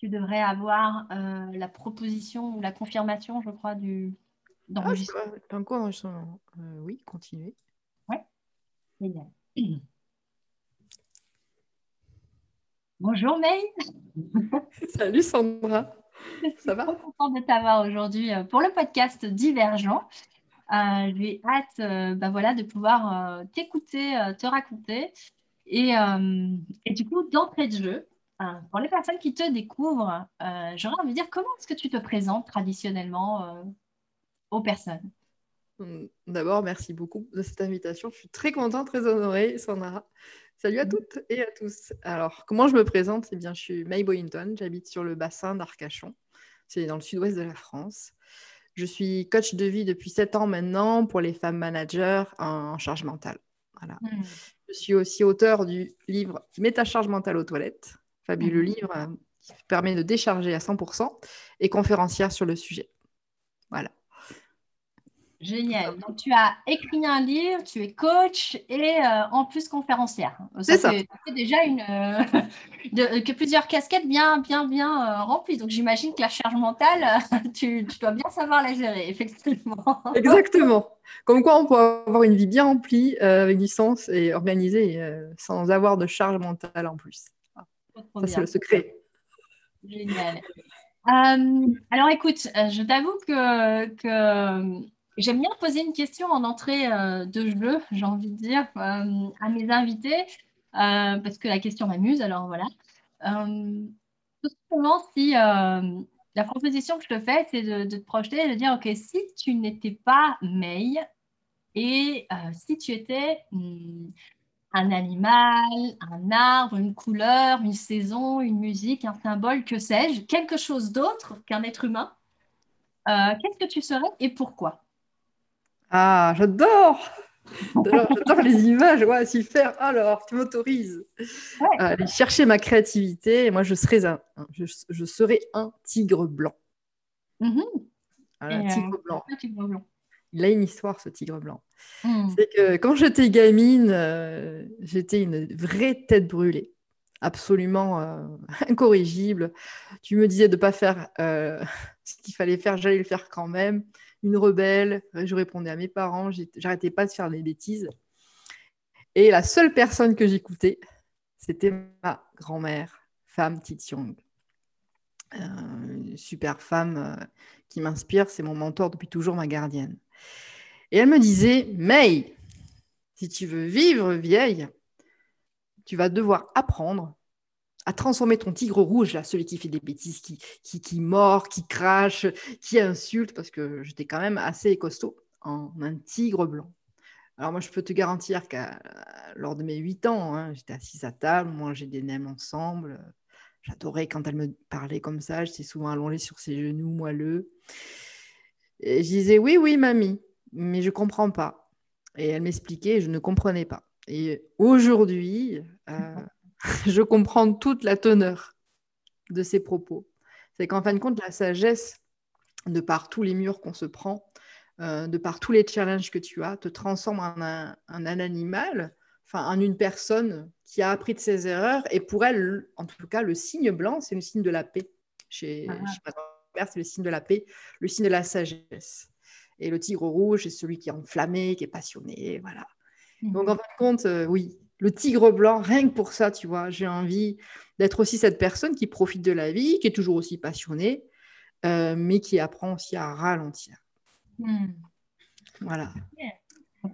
tu devrais avoir la proposition ou la confirmation, je crois, du d'enregistrement. Ah, un quoi Oui, continuez. Oui, génial. Bonjour May. Salut Sandra. Ça va Je suis contente de t'avoir aujourd'hui euh, pour le podcast Divergent. Euh, J'ai hâte euh, bah voilà, de pouvoir euh, t'écouter, te raconter. Et, et, du coup, d'entrée de jeu, pour les personnes qui te découvrent, j'aurais envie de dire comment est-ce que tu te présentes traditionnellement aux personnes? Hum, D'abord, merci beaucoup de cette invitation. Je suis très contente, très honorée, Sandra. Salut à toutes et à tous. Alors, comment je me présente? Eh bien, je suis May Boyington, j'habite sur le bassin d'Arcachon, c'est dans le sud-ouest de la France. Je suis coach de vie depuis 7 ans maintenant pour les femmes managers en charge mentale. Voilà. Hmm. Je suis aussi auteur du livre Métacharge mentale aux toilettes, fabuleux hmm. livre euh, qui permet de décharger à 100% et conférencière sur le sujet. Voilà. Génial. Donc, tu as écrit un livre, tu es coach et euh, en plus conférencière. C'est ça. C'est déjà une, euh, que plusieurs casquettes bien, bien, bien euh, remplies. Donc, j'imagine que la charge mentale, tu, dois bien savoir la gérer, effectivement. Exactement. Comme quoi, on peut avoir une vie bien remplie, avec du sens et organisée, sans avoir de charge mentale en plus. Ça, c'est le secret. Génial. alors, écoute, je t'avoue que, que J'aime bien poser une question en entrée euh, de jeu, j'ai envie de dire, euh, à mes invités, euh, parce que la question m'amuse, alors voilà. tout simplement, si la proposition que je te fais, c'est de, te projeter et de dire, OK, si tu n'étais pas May, et si tu étais hmm, un animal, un arbre, une couleur, une saison, une musique, un symbole, que sais-je, quelque chose d'autre qu'un être humain, qu'est-ce que tu serais et pourquoi? Ah, j'adore J'adore les images, ouais, s'y faire. Alors, tu m'autorises à aller chercher ma créativité. moi, je serais un, je, serais un tigre blanc. Mm-hmm. un tigre, blanc. Il a une histoire, ce tigre blanc. Mm. C'est que quand j'étais gamine, euh, j'étais une vraie tête brûlée, absolument euh, incorrigible. Tu me disais de ne pas faire euh, ce qu'il fallait faire, j'allais le faire quand même une rebelle. Je répondais à mes parents, j'arrêtais pas de faire des bêtises. Et la seule personne que j'écoutais, c'était ma grand-mère, femme Titiong. Euh, super femme euh, qui m'inspire, c'est mon mentor depuis toujours, ma gardienne. Et elle me disait, May, si tu veux vivre vieille, tu vas devoir apprendre à transformer ton tigre rouge, là, celui qui fait des bêtises, qui, qui, qui mord, qui crache, qui insulte, parce que j'étais quand même assez costaud, en un tigre blanc. Alors moi, je peux te garantir qu'à lors de mes huit ans, hein, j'étais assise à table, on mangeait des nems ensemble. J'adorais quand elle me parlait comme ça, j'étais souvent allongée sur ses genoux moelleux. Et je disais, oui, oui, mamie, mais je comprends pas. Et elle m'expliquait, je ne comprenais pas. Et aujourd'hui, euh, je comprends toute la teneur de ces propos. C'est qu'en fin de compte, la sagesse, de par tous les murs qu'on se prend, euh, de par tous les challenges que tu as, te transforme en un, animal, enfin en une personne qui a appris de ses erreurs. Et pour elle, en tout cas, le signe blanc, c'est le signe de la paix. Chez, ah. ma c'est le signe de la paix, le signe de la sagesse. Et le tigre rouge, c'est celui qui est enflammé, qui est passionné, voilà. Mmh. Donc en fin de compte, euh, oui, le tigre blanc, rien que pour ça, tu vois, j'ai envie d'être aussi cette personne qui profite de la vie, qui est toujours aussi passionnée, euh, mais qui apprend aussi à ralentir. Hmm. Voilà.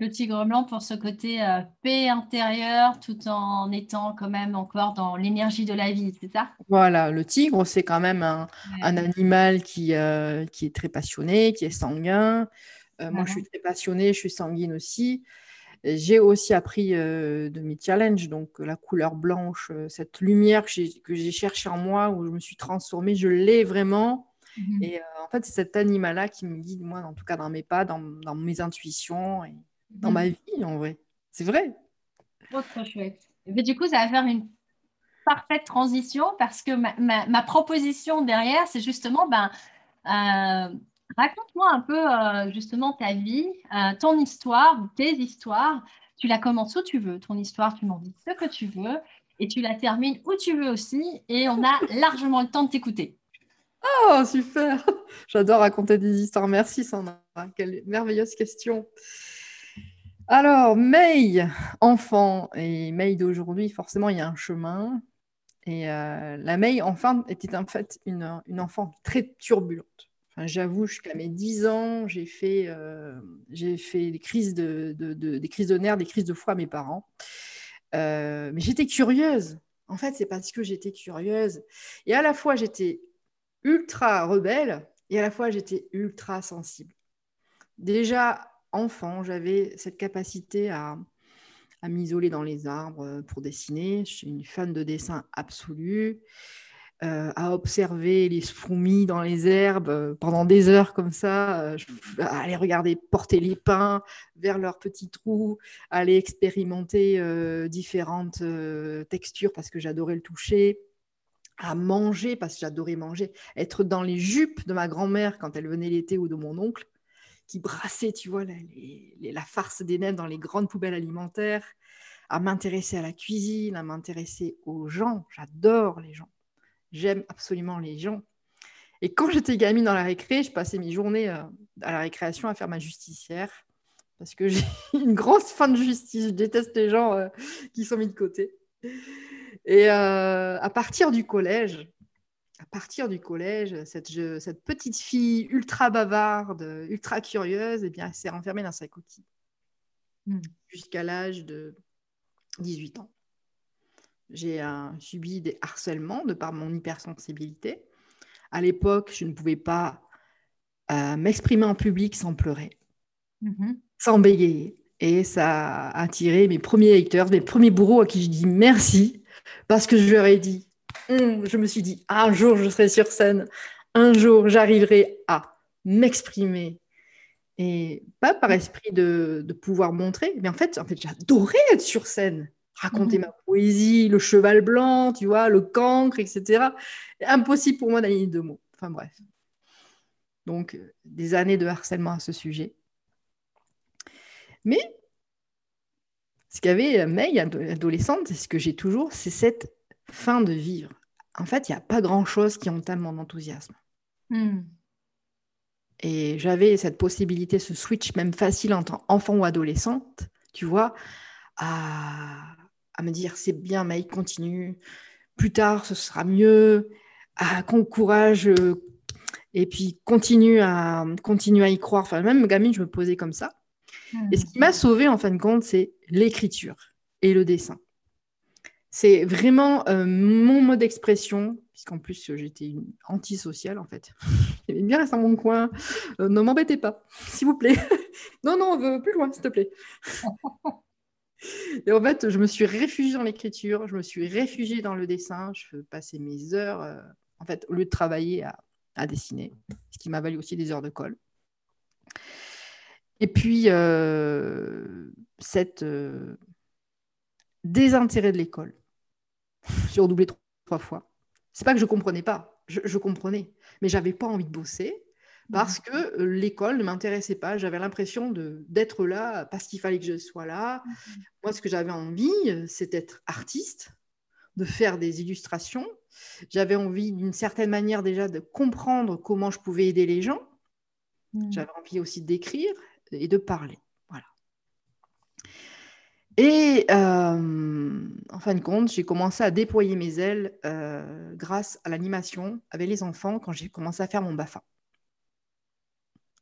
Le tigre blanc pour ce côté euh, paix intérieure tout en étant quand même encore dans l'énergie de la vie, c'est ça? Voilà, le tigre, c'est quand même un, animal qui, euh, qui est très passionné, qui est sanguin. Moi, je suis très passionnée, je suis sanguine aussi. J'ai aussi appris euh, de mes challenges, donc la couleur blanche, euh, cette lumière que j'ai cherchée en moi, où je me suis transformée, je l'ai vraiment. Mhm. Et euh, en fait, c'est cet animal-là qui me guide, moi, en tout cas dans mes pas, dans, mes intuitions et dans ma mhm. vie, en vrai. C'est vrai. Oh, trop chouette. Mais du coup, ça va faire une parfaite transition parce que ma, ma proposition derrière, c'est justement ben, Raconte-moi un peu euh, justement ta vie, euh, ton histoire, tes histoires, Tu la commences où tu veux, ton histoire, tu m'en dis ce que tu veux, et tu la termines où tu veux aussi, et on a largement le temps de t'écouter. Oh, super J'adore raconter des histoires. Merci Sandra. Quelle merveilleuse question. Alors, May, enfant, et May d'aujourd'hui, forcément, il y a un chemin. Et euh, la May, enfin, était en fait une, enfant très turbulente. Enfin, J'avoue, jusqu'à mes 10 ans, j'ai fait, euh, fait des, crises de, des crises de nerfs, des crises de foi à mes parents. Euh, mais j'étais curieuse. En fait, c'est parce que j'étais curieuse. Et à la fois, j'étais ultra rebelle et à la fois, j'étais ultra sensible. Déjà, enfant, j'avais cette capacité à, m'isoler dans les arbres euh, pour dessiner. Je suis une fan de dessin absolue. Euh, à observer les fourmis dans les herbes euh, pendant des heures comme ça, aller regarder porter les pins vers leurs petits trous, aller expérimenter différentes textures parce que j'adorais le toucher, à manger parce que j'adorais manger, être dans les jupes de ma grand-mère quand elle venait l'été ou de mon oncle, qui brassait, tu vois, la, farce des nègres dans les grandes poubelles alimentaires, à m'intéresser à la cuisine, à m'intéresser aux gens. J'adore les gens. J'aime absolument les gens. Et quand j'étais gamine dans la récré, je passais mes journées euh, à la récréation à faire ma justicière parce que j'ai une grosse fin de justice. Je déteste les gens euh, qui sont mis de côté. Et euh, à partir du collège, à partir du collège, cette, cette petite fille ultra bavarde, ultra curieuse, eh bien, elle s'est renfermée dans sa coquille hmm. jusqu'à l'âge de 18 ans. J'ai subi des harcèlements de par mon hypersensibilité. À l'époque, je ne pouvais pas euh, m'exprimer en public sans pleurer, mm-hmm. sans bégayer. Et ça a attiré mes premiers lecteurs, mes premiers bourreaux à qui je dis merci, parce que je leur ai dit je me suis dit, un jour je serai sur scène, un jour j'arriverai à m'exprimer. Et pas par esprit de, pouvoir montrer, mais en fait, en fait j'adorais être sur scène, raconter mhm. ma poésie, le cheval blanc, tu vois, le cancre, etc. Impossible pour moi d'aller deux mots. Enfin bref. Donc, des années de harcèlement à ce sujet. Mais ce qu'avait May, adolescente, c'est ce que j'ai toujours, c'est cette fin de vivre, en fait, il n'y a pas grand-chose qui entame mon enthousiasme. Hmm. Et j'avais cette possibilité, ce switch même facile entre enfant ou adolescente, tu vois, à, me dire c'est bien, Maï, continue, plus tard ce sera mieux, à courage, et puis continue à, continue à y croire. Enfin, même gamine, je me posais comme ça. Hmm. Et ce qui m'a sauvée, en fin de compte, c'est l'écriture et le dessin. C'est vraiment euh, mon mode d'expression, puisqu'en plus euh, j'étais une antisociale en fait. J'aimais bien rester dans mon coin. Euh, ne m'embêtez pas, s'il vous plaît. non, non, plus loin, s'il te plaît. Et en fait, je me suis réfugiée dans l'écriture, je me suis réfugiée dans le dessin. Je passais mes heures, en fait, au lieu de travailler à, à dessiner, ce qui m'a valu aussi des heures de colle. Et puis, cette désintérêt de l'école. J'ai redoublé trois fois. C'est pas que je comprenais pas, je, comprenais, mais j'avais pas envie de bosser parce que l'école ne m'intéressait pas. J'avais l'impression d'être là parce qu'il fallait que je sois là. Moi, ce que j'avais envie, euh, c'est d'être artiste, de faire des illustrations. J'avais envie, d'une certaine manière, déjà de comprendre comment je pouvais aider les gens. Mmh. J'avais envie aussi d'écrire et de parler. Et euh, en fin de compte, j'ai commencé à déployer mes ailes euh, grâce à l'animation avec les enfants quand j'ai commencé à faire mon BAFA.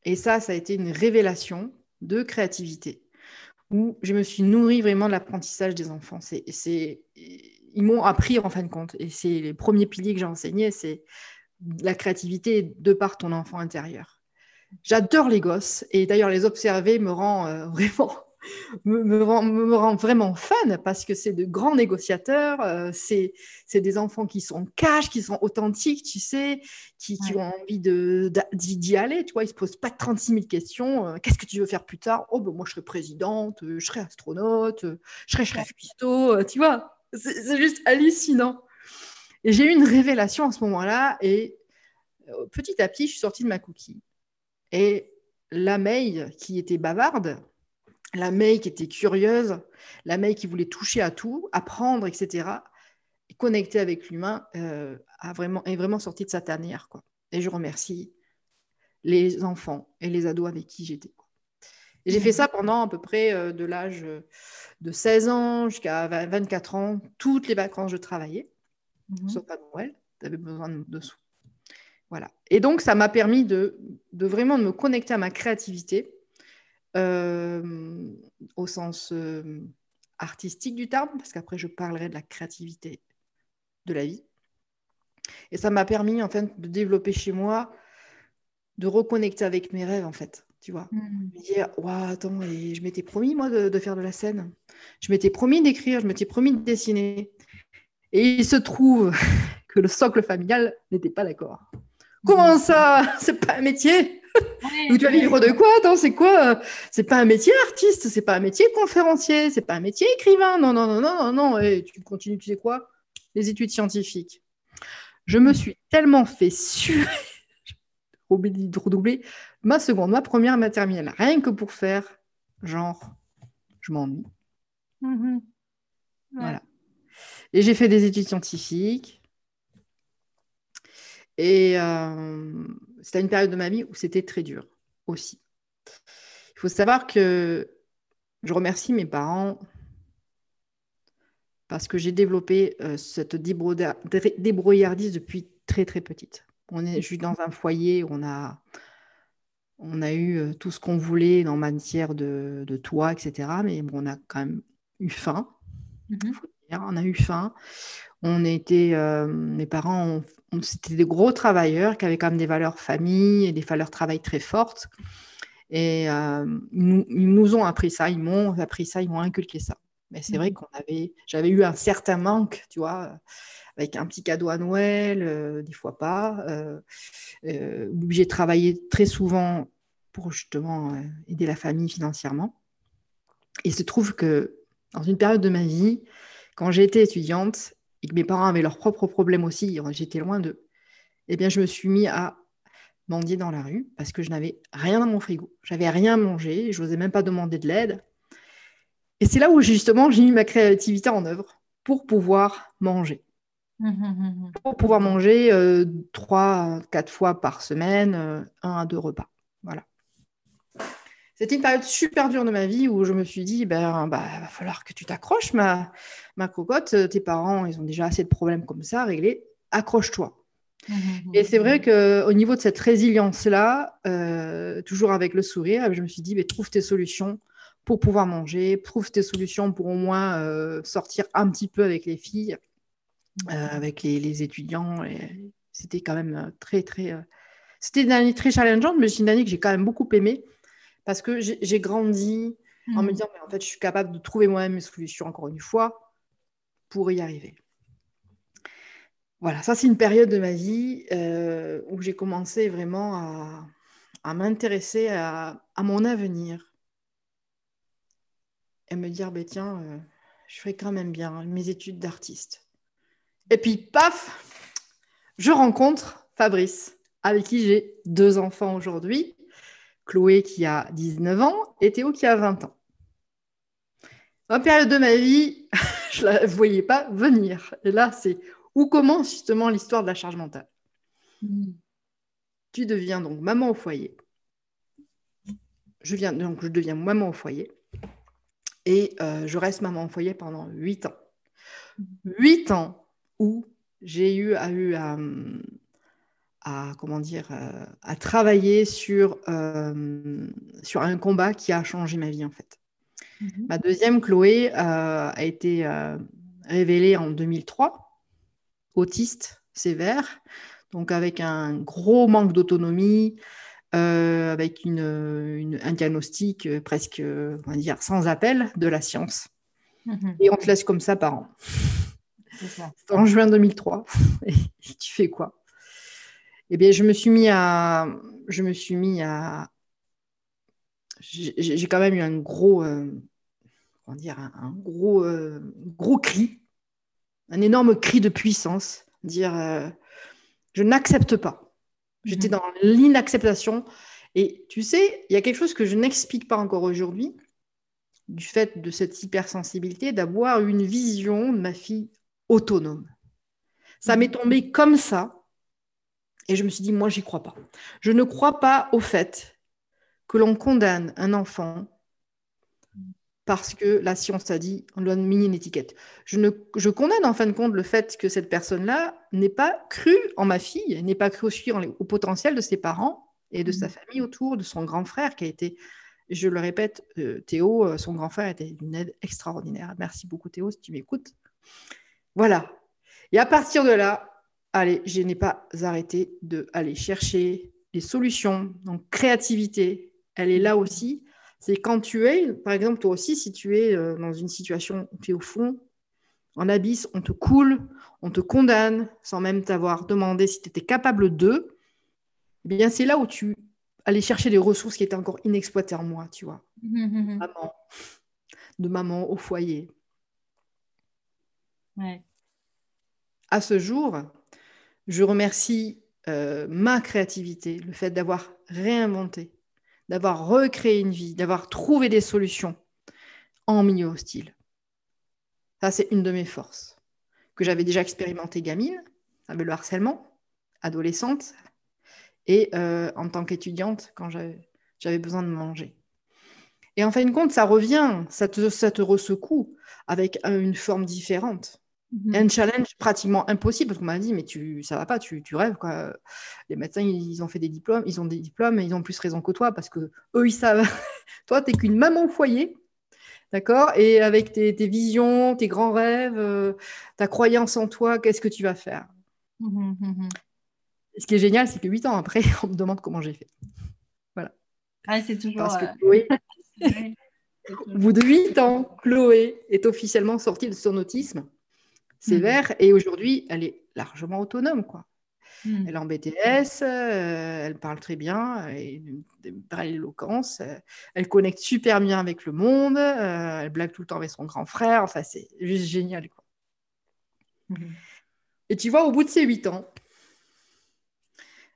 Et ça, ça a été une révélation de créativité où je me suis nourrie vraiment de l'apprentissage des enfants. C'est, ils m'ont appris en fin de compte. Et c'est les premiers piliers que j'ai enseignés, c'est la créativité de par ton enfant intérieur. J'adore les gosses et d'ailleurs les observer me rend euh, vraiment me, rend, vraiment fan parce que c'est de grands négociateurs, euh, c'est des enfants qui sont cash, qui sont authentiques, tu sais, qui, ont envie d'y aller, tu vois, ils se posent pas 36 000 questions. Euh, qu'est-ce que tu veux faire plus tard? Oh, ben moi, je serai présidente, euh, je serai astronaute, je serai chef cuistot, tu vois, c'est juste hallucinant. Et j'ai eu une révélation à ce moment-là et petit à petit, je suis sortie de ma cookie. Et la May, qui était bavarde, la May qui était curieuse, la May qui voulait toucher à tout, apprendre, etc., et connecter avec l'humain, euh, vraiment, est vraiment sortie de sa tanière. Quoi. Et je remercie les enfants et les ados avec qui j'étais. J'ai fait ça pendant à peu près euh, de l'âge de 16 ans jusqu'à 24 ans. Toutes les vacances, je travaillais, mmh. sauf à Noël. Tu besoin de, sous. Voilà. Et donc, ça m'a permis de, de, vraiment de me connecter à ma créativité euh, au sens euh, artistique du terme, parce qu'après, je parlerai de la créativité de la vie. Et ça m'a permis, en fait, de développer chez moi, de reconnecter avec mes rêves, en fait. Tu vois, mmh. me dire, attends, et je m'étais promis, moi, de, de, faire de la scène. Je m'étais promis d'écrire, je m'étais promis de dessiner. Et il se trouve que le socle familial n'était pas d'accord. Comment ça? C'est pas un métier? Tu vas vivre de quoi? Attends, c'est quoi? C'est pas un métier artiste, c'est pas un métier conférencier, c'est pas un métier écrivain. Non, non, non, non, non, non. Et tu continues, tu sais quoi? Les études scientifiques. Je me suis tellement fait suer, oublié de redoubler, ma seconde, ma première, ma terminale, rien que pour faire genre, je m'ennuie. Mm-hmm. Voilà. Et j'ai fait des études scientifiques. Et euh, c'était une période de ma vie où c'était très dur aussi. Il faut savoir que je remercie mes parents parce que j'ai développé euh, cette débrouillardise depuis très très petite. On est juste dans un foyer où on a, eu euh, tout ce qu'on voulait en matière de, de toit, etc. Mais on a quand même eu faim. Mm-hmm. On a eu faim. On était, euh, mes parents, c'était des gros travailleurs qui avaient quand même des valeurs famille et des valeurs travail très fortes. Et euh, ils, nous, ont appris ça, ils m'ont appris ça, ils m'ont inculqué ça. Mais c'est vrai mmh. qu'on avait, j'avais eu un certain manque, tu vois, avec un petit cadeau à Noël, euh, des fois pas. obligé de travailler très souvent pour justement aider la famille financièrement. Et il se trouve que dans une période de ma vie, quand j'étais étudiante et que mes parents avaient leurs propres problèmes aussi, j'étais loin d'eux, eh bien, je me suis mis à mendier dans la rue parce que je n'avais rien dans mon frigo. J'avais rien à manger, je n'osais même pas demander de l'aide. Et c'est là où justement j'ai mis ma créativité en œuvre pour pouvoir manger. Mmh, mmh, mmh, pour pouvoir manger euh, trois, quatre fois par semaine, euh, un à deux repas. Voilà. C'était une période super dure de ma vie où je me suis dit, ben, bah, va falloir que tu t'accroches, ma, ma cocotte. Tes parents, ils ont déjà assez de problèmes comme ça à régler. Accroche-toi. Mmh, mmh, Et c'est vrai mmh. qu'au niveau de cette résilience-là, euh, toujours avec le sourire, je me suis dit, trouve tes solutions pour pouvoir manger, trouve tes solutions pour au moins euh, sortir un petit peu avec les filles, euh, avec les, étudiants. C'était quand même très, très. C'était une année très challengeante, mais c'est une année que j'ai quand même beaucoup aimée parce que j'ai grandi en me hmm. disant, mais en fait, je suis capable de trouver moi-même mes solutions, encore une fois, pour y arriver. Voilà, ça, c'est une période de ma vie euh, où j'ai commencé vraiment à, m'intéresser à, mon avenir et me dire, ben, tiens, euh, je ferai quand même bien mes études d'artiste. Et puis, paf, je rencontre Fabrice, avec qui j'ai deux enfants aujourd'hui. Chloé qui a 19 ans et Théo qui a 20 ans. En période de ma vie, je ne la voyais pas venir. Et là, c'est où commence justement l'histoire de la charge mentale. Tu deviens donc maman au foyer. Je, viens, donc, je deviens maman au foyer. Et euh, je reste maman au foyer pendant 8 ans. 8 ans où j'ai eu eu à, à comment dire euh, à travailler sur, euh, sur un combat qui a changé ma vie en fait. Mhm. Ma deuxième, Chloé, euh, a été révélée en 2003, autiste sévère, donc avec un gros manque d'autonomie, avec une, un diagnostic presque, on va dire, sans appel de la science. Mhm. Et on te laisse comme ça par an. C'est en juin 2003. Et tu fais quoi? Eh bien, je me suis mis à. Je me suis mis à. J'ai quand même eu un gros. Euh, comment dire Un, gros, euh, gros cri. Un énorme cri de puissance. Dire euh, Je n'accepte pas. J'étais mhm. dans l'inacceptation. Et tu sais, il y a quelque chose que je n'explique pas encore aujourd'hui. du fait de cette hypersensibilité, d'avoir une vision de ma fille autonome. Ça m'est tombé comme ça. Et je me suis dit, moi, j'y crois pas. Je ne crois pas au fait que l'on condamne un enfant parce que la science a dit, on lui a mis une étiquette. Je, ne, je condamne en fin de compte le fait que cette personne-là n'ait pas cru en ma fille, n'ait pas cru aussi au potentiel de ses parents et de sa famille autour, de son grand frère qui a été, je le répète, euh, Théo, euh, son grand frère était une aide extraordinaire. Merci beaucoup Théo si tu m'écoutes. Voilà. Et à partir de là, allez, je n'ai pas arrêté d'aller chercher les solutions. Donc créativité, elle est là aussi c'est quand tu es, par exemple, toi aussi, si tu es euh, dans une situation où tu es au fond, en abysse, on te coule, on te condamne sans même t'avoir demandé si tu étais capable d'eux, eh bien, c'est là où tu allais chercher des ressources qui étaient encore inexploitées en moi, tu vois. Maman, de maman au foyer. À ce jour, je remercie euh, ma créativité, le fait d'avoir réinventé, d'avoir recréé une vie, d'avoir trouvé des solutions en milieu hostile. Ça, c'est une de mes forces que j'avais déjà expérimenté gamine, avec le harcèlement, adolescente, et euh, en tant qu'étudiante, quand j'avais besoin de manger. Et en fin de compte, ça revient, ça te, ça te ressecoue avec une forme différente. Mhm. Un challenge pratiquement impossible parce qu'on m'a dit mais tu ça va pas tu, tu, rêves quoi. Les médecins ils ont fait des diplômes, ils ont des diplômes et ils ont plus raison que toi parce que eux ils savent. toi tu n'es qu'une maman au foyer. D'accord Et avec tes, visions, tes grands rêves, euh, ta croyance en toi, qu'est-ce que tu vas faire? Mhm, mhm, Ce qui est génial, c'est que huit ans après, on me demande comment j'ai fait. Voilà. Ah, c'est toujours. Parce que euh, au bout de huit ans, Chloé est officiellement sortie de son autisme sévère. Mmh. Et aujourd'hui, elle est largement autonome. Quoi. Mmh. Elle est en BTS, euh, elle parle très bien, elle a une belle éloquence, euh, elle connecte super bien avec le monde, euh, elle blague tout le temps avec son grand frère. Enfin, c'est juste génial. Quoi. Mmh. Et tu vois, au bout de ces huit ans,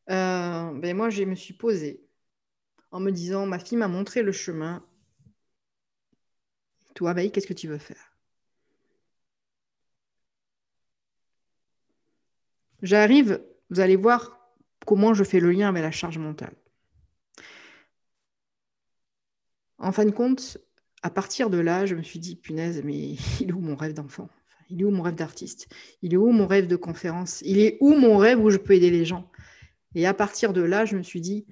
ben moi, je me suis posée en me disant, ma fille m'a montré le chemin. Toi, qu'est-ce que tu veux faire? J'arrive, vous allez voir comment je fais le lien avec la charge mentale. En fin de compte, à partir de là, je me suis dit, punaise, mais il est où mon rêve d'enfant? Il est où mon rêve d'artiste? Il est où mon rêve de conférence? Il est où mon rêve où je peux aider les gens? Et à partir de là, je me suis dit,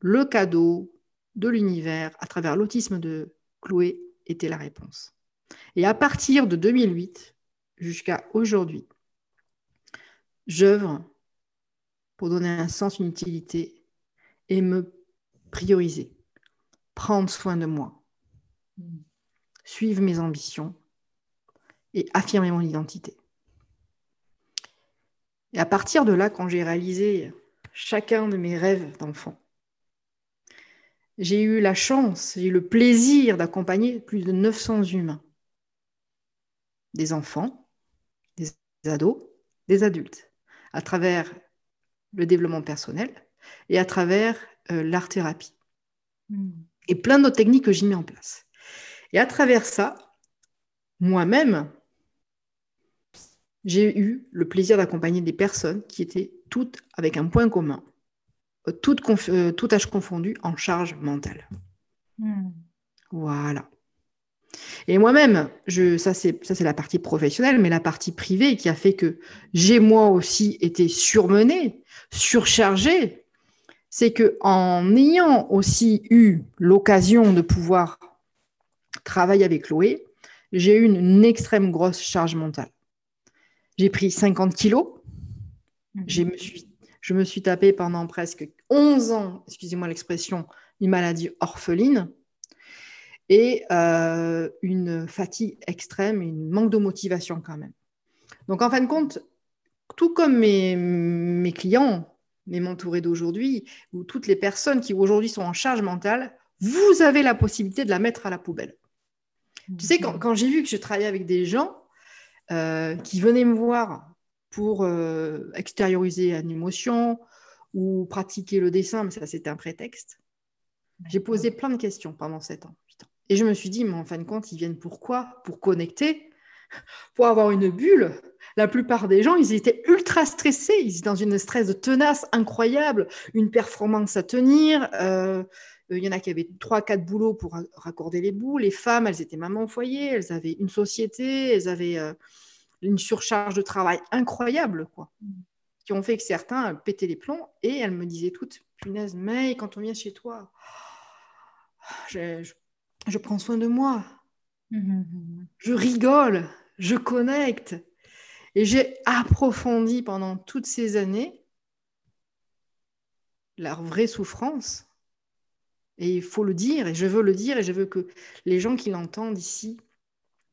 le cadeau de l'univers à travers l'autisme de Chloé était la réponse. Et à partir de 2008 jusqu'à aujourd'hui, j'œuvre pour donner un sens, une utilité et me prioriser, prendre soin de moi, suivre mes ambitions et affirmer mon identité. Et à partir de là, quand j'ai réalisé chacun de mes rêves d'enfant, j'ai eu la chance, j'ai eu le plaisir d'accompagner plus de 900 humains, des enfants, des ados, des adultes à travers le développement personnel et à travers euh, l'art-thérapie. Hmm. Et plein d'autres techniques que j'ai mis en place. Et à travers ça, moi-même, j'ai eu le plaisir d'accompagner des personnes qui étaient toutes avec un point commun, euh, toutes, euh, tout âge confondu, en charge mentale. Hmm. Voilà. Et moi-même, ça c'est la partie professionnelle, mais la partie privée qui a fait que j'ai moi aussi été surmenée, surchargée, c'est que en ayant aussi eu l'occasion de pouvoir travailler avec Chloé, j'ai eu une, extrême grosse charge mentale. J'ai pris 50 kilos, mhm. je me suis je me suis tapé pendant presque 11 ans, excusez-moi l'expression, une maladie orpheline et euh, une fatigue extrême, une manque de motivation quand même. Donc en fin de compte, tout comme mes, mes clients, mes mentorés d'aujourd'hui, ou toutes les personnes qui aujourd'hui sont en charge mentale, vous avez la possibilité de la mettre à la poubelle. Tu sais, quand, quand j'ai vu que je travaillais avec des gens euh, qui venaient me voir pour euh, extérioriser une émotion ou pratiquer le dessin, mais ça c'était un prétexte, j'ai posé plein de questions pendant sept ans. Et je me suis dit, mais en fin de compte, ils viennent pourquoi Pour connecter, pour avoir une bulle? La plupart des gens, ils étaient ultra stressés, ils étaient dans une stress de tenace incroyable, une performance à tenir. Euh, il y en a qui avaient trois, quatre boulots pour raccorder les bouts. Les femmes, elles étaient mamans au foyer, elles avaient une société, elles avaient euh, une surcharge de travail incroyable, quoi. Qui ont fait que certains pétaient les plombs et elles me disaient toutes, punaise, mais quand on vient chez toi, je prends soin de moi. Mm-hmm. Je rigole, je connecte. Et j'ai approfondi pendant toutes ces années leur vraie souffrance. Et il faut le dire, et je veux le dire, et je veux que les gens qui l'entendent ici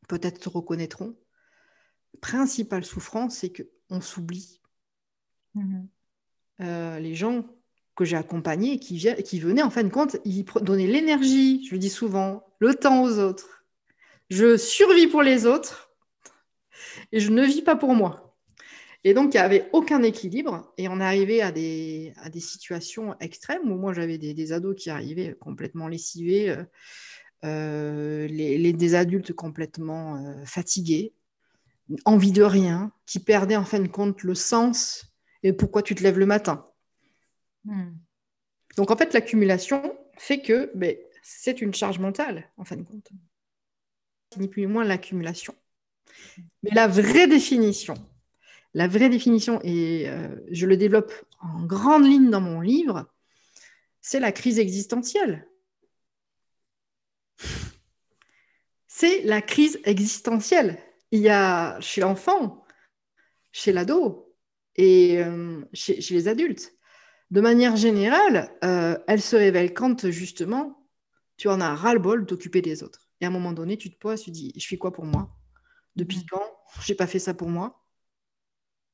peut-être se reconnaîtront. Principale souffrance, c'est qu'on s'oublie. Mm-hmm. Euh, les gens que j'ai accompagnés, qui, qui venaient, en fin de compte, ils donnaient l'énergie, je le dis souvent, le temps aux autres. Je survis pour les autres et je ne vis pas pour moi. Et donc, il n'y avait aucun équilibre et on arrivait à des, situations extrêmes où moi, j'avais des, ados qui arrivaient complètement lessivés, euh, euh, des adultes complètement euh, fatigués, envie de rien, qui perdaient en fin de compte le sens et pourquoi tu te lèves le matin. Hmm. Donc en fait, l'accumulation fait que ben, c'est une charge mentale, en fin de compte. Ni plus ni moins l'accumulation. Mais la vraie définition, la vraie définition, et euh, je le développe en grande ligne dans mon livre, c'est la crise existentielle. C'est la crise existentielle. Il y a chez l'enfant, chez l'ado et euh, chez, les adultes de manière générale, euh, elle se révèle quand justement tu en as ras-le-bol d'occuper des autres. Et à un moment donné, tu te poses, tu te dis, je fais quoi pour moi? Depuis mm. quand j'ai pas fait ça pour moi?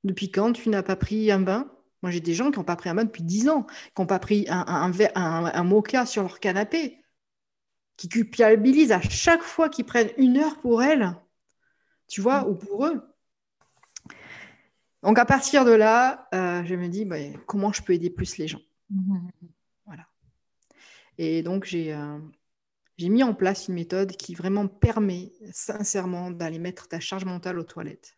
Depuis quand tu n'as pas pris un bain? Moi, j'ai des gens qui n'ont pas pris un bain depuis 10 ans, qui n'ont pas pris un, un, un, mocha sur leur canapé, qui culpabilisent à chaque fois qu'ils prennent une heure pour elles, tu vois, mm. ou pour eux. Donc à partir de là, euh, je me dis bah, comment je peux aider plus les gens? Voilà. Et donc euh, j'ai mis en place une méthode qui vraiment permet sincèrement d'aller mettre ta charge mentale aux toilettes,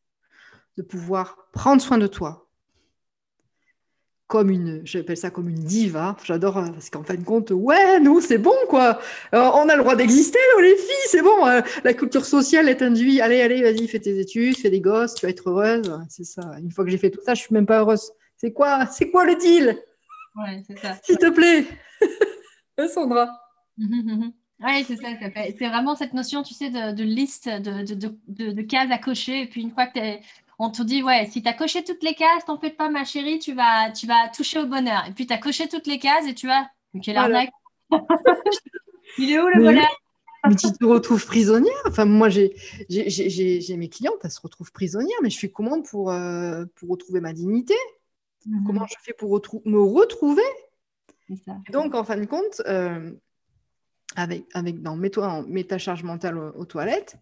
de pouvoir prendre soin de toi, comme une, j'appelle ça comme une diva. J'adore euh, parce qu'en fin de compte, ouais, nous c'est bon quoi. Euh, on a le droit d'exister, les filles, c'est bon. Euh, la culture sociale est induite. Allez, allez, vas-y, fais tes études, fais des gosses, tu vas être heureuse. C'est ça. Une fois que j'ai fait tout ça, je suis même pas heureuse. C'est quoi, c'est quoi le deal? Ouais, c'est ça. S'il te plaît, Sandra. Oui, c'est ça. C'est vraiment cette notion, tu sais, de, liste, de, de, de, cases à cocher. Et puis une fois que tu es on te dit, ouais, si tu as coché toutes les cases, t'en fais pas, ma chérie, tu vas, tu vas toucher au bonheur. Et puis, tu as coché toutes les cases et tu vas, quelle arnaque. Il est où le bonheur mais tu te retrouves prisonnière. Enfin, moi, j'ai mes clientes, elles se retrouvent prisonnières, mais je fais comment pour, euh, pour retrouver ma dignité. Mhm. Comment je fais pour me retrouver? Donc, en fin de compte, euh, avec, avec, dans méta charge mentale aux toilettes,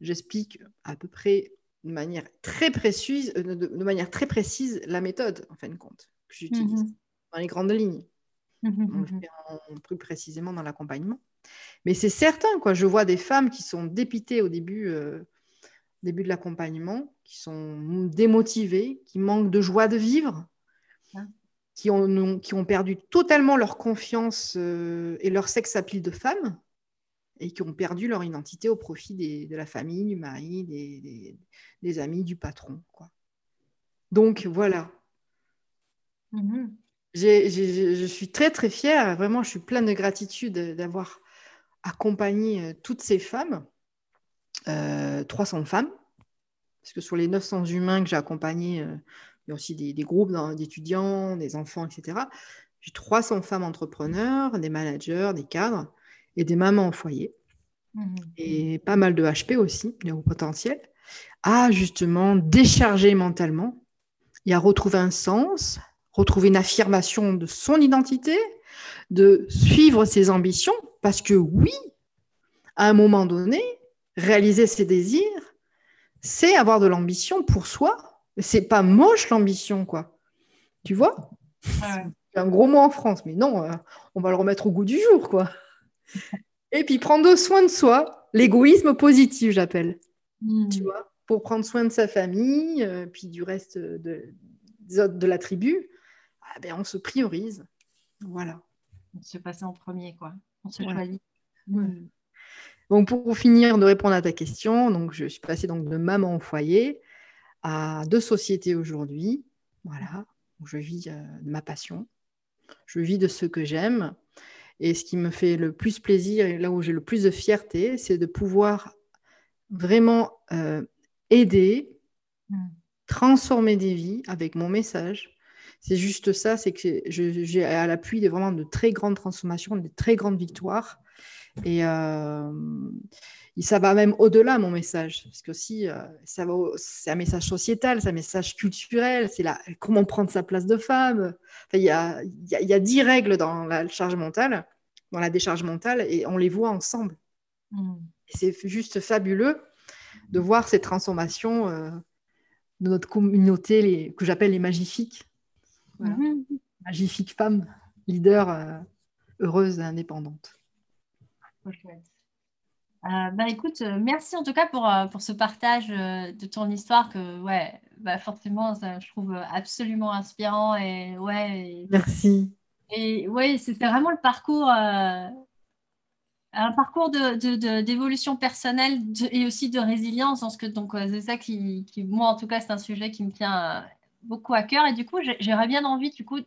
j'explique à peu près de manière très précise, euh, de, manière très précise la méthode, en fin de compte, que j'utilise mhm. dans les grandes lignes. Mhm, mhm. plus précisément dans l'accompagnement. Mais c'est certain, quoi. Je vois des femmes qui sont dépitées au début, euh, début de l'accompagnement, qui sont démotivées, qui manquent de joie de vivre, ah. qui, ont, qui ont perdu totalement leur confiance euh, et leur sexe appli de femme et qui ont perdu leur identité au profit de la famille, du mari, des, amis, du patron. Quoi. Donc voilà. Mm-hmm. je suis très très fière, vraiment je suis pleine de gratitude d'avoir accompagné euh, toutes ces femmes, 300 euh, femmes, parce que sur les 900 humains que j'ai accompagnés, euh, il y a aussi des, des groupes d'étudiants, des enfants, etc. J'ai 300 femmes entrepreneurs, des managers, des cadres et des mamans au foyer, mmh. et pas mal de HP aussi, de haut potentiel, à justement décharger mentalement et à retrouver un sens, retrouver une affirmation de son identité, de suivre ses ambitions, parce que oui, à un moment donné, réaliser ses désirs, c'est avoir de l'ambition pour soi. C'est pas moche l'ambition, quoi. Tu vois? C'est un gros mot en France, mais non, euh, on va le remettre au goût du jour, quoi. Et puis prendre soin de soi, l'égoïsme positif, j'appelle. Hmm. Tu vois, pour prendre soin de sa famille, euh, puis du reste de, des autres de la tribu, ah ben, on se priorise. Voilà. On se passe en premier, quoi. On se choisit. Donc, pour finir de répondre à ta question, donc je suis passée donc de maman au foyer à deux sociétés aujourd'hui. Voilà, je vis euh, de ma passion. Je vis de ce que j'aime. Et ce qui me fait le plus plaisir et là où j'ai le plus de fierté, c'est de pouvoir vraiment euh, aider, mm. transformer des vies avec mon message. C'est juste ça, c'est que j'ai à l'appui de vraiment de très grandes transformations, de très grandes victoires. Et euh, ça va même au-delà, mon message. Parce que aussi, euh, c'est un message sociétal, c'est un message culturel, c'est comment prendre sa place de femme. Il y, a, y, a, dix règles dans la charge mentale, dans la décharge mentale, et on les voit ensemble. Mm. C'est juste fabuleux de voir ces transformations euh, de notre communauté les, que j'appelle les magnifiques. Mm-hmm. Magnifiques femmes, leaders heureuses et indépendantes. Euh, bah écoute, euh, merci en tout cas pour, euh, pour ce partage de ton histoire que ouais, bah forcément ça, je trouve absolument inspirant et ouais. merci. Et ouais, c'était vraiment le parcours, un parcours de, d'évolution personnelle et aussi de résilience. Parce que donc c'est ça qui, qui, moi en tout cas, c'est un sujet qui me tient beaucoup à cœur et du coup j'aurais bien envie du coup